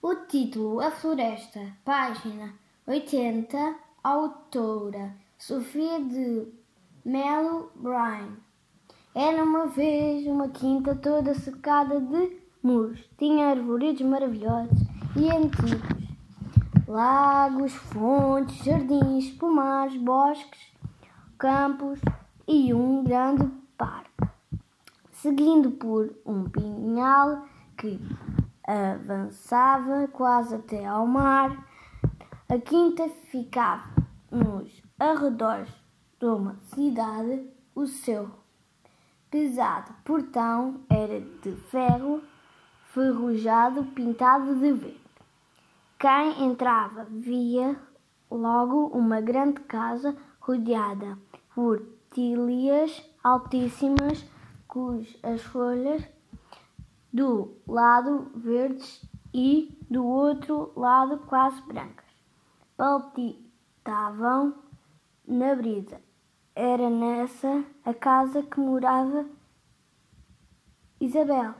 O título A Floresta, página 80, autora Sofia de Melo Bryan. Era uma vez uma quinta toda cercada de muros. Tinha arvoredos maravilhosos e antigos. Lagos, fontes, jardins, pomares, bosques, campos e um grande parque. Seguindo por um pinhal que avançava quase até ao mar, a quinta ficava nos arredores de uma cidade. O seu pesado portão era de ferro ferrujado pintado de verde. Quem entrava via logo uma grande casa rodeada por tílias altíssimas, cujas folhas do lado verdes e do outro lado quase brancas palpitavam na brisa. Era nessa a casa que morava Isabel.